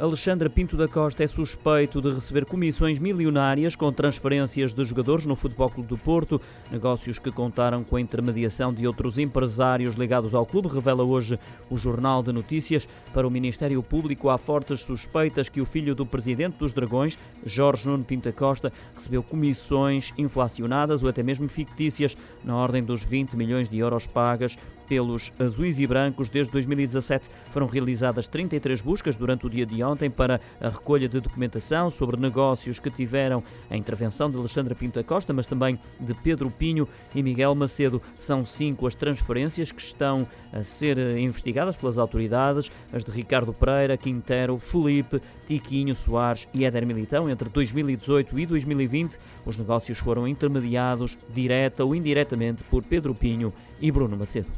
Alexandre Pinto da Costa é suspeito de receber comissões milionárias com transferências de jogadores no Futebol Clube do Porto, negócios que contaram com a intermediação de outros empresários ligados ao clube, revela hoje o Jornal de Notícias. Para o Ministério Público há fortes suspeitas que o filho do presidente dos Dragões, Jorge Nuno Pinto da Costa, recebeu comissões inflacionadas ou até mesmo fictícias na ordem dos 20 milhões de euros pagas pelos azuis e brancos. Desde 2017 foram realizadas 33 buscas durante o dia de ontem para a recolha de documentação sobre negócios que tiveram a intervenção de Alexandra Pinto da Costa, mas também de Pedro Pinho e Miguel Macedo. São cinco as transferências que estão a ser investigadas pelas autoridades, as de Ricardo Pereira, Quintero, Felipe, Tiquinho Soares e Éder Militão. Entre 2018 e 2020, os negócios foram intermediados direta ou indiretamente por Pedro Pinho e Bruno Macedo.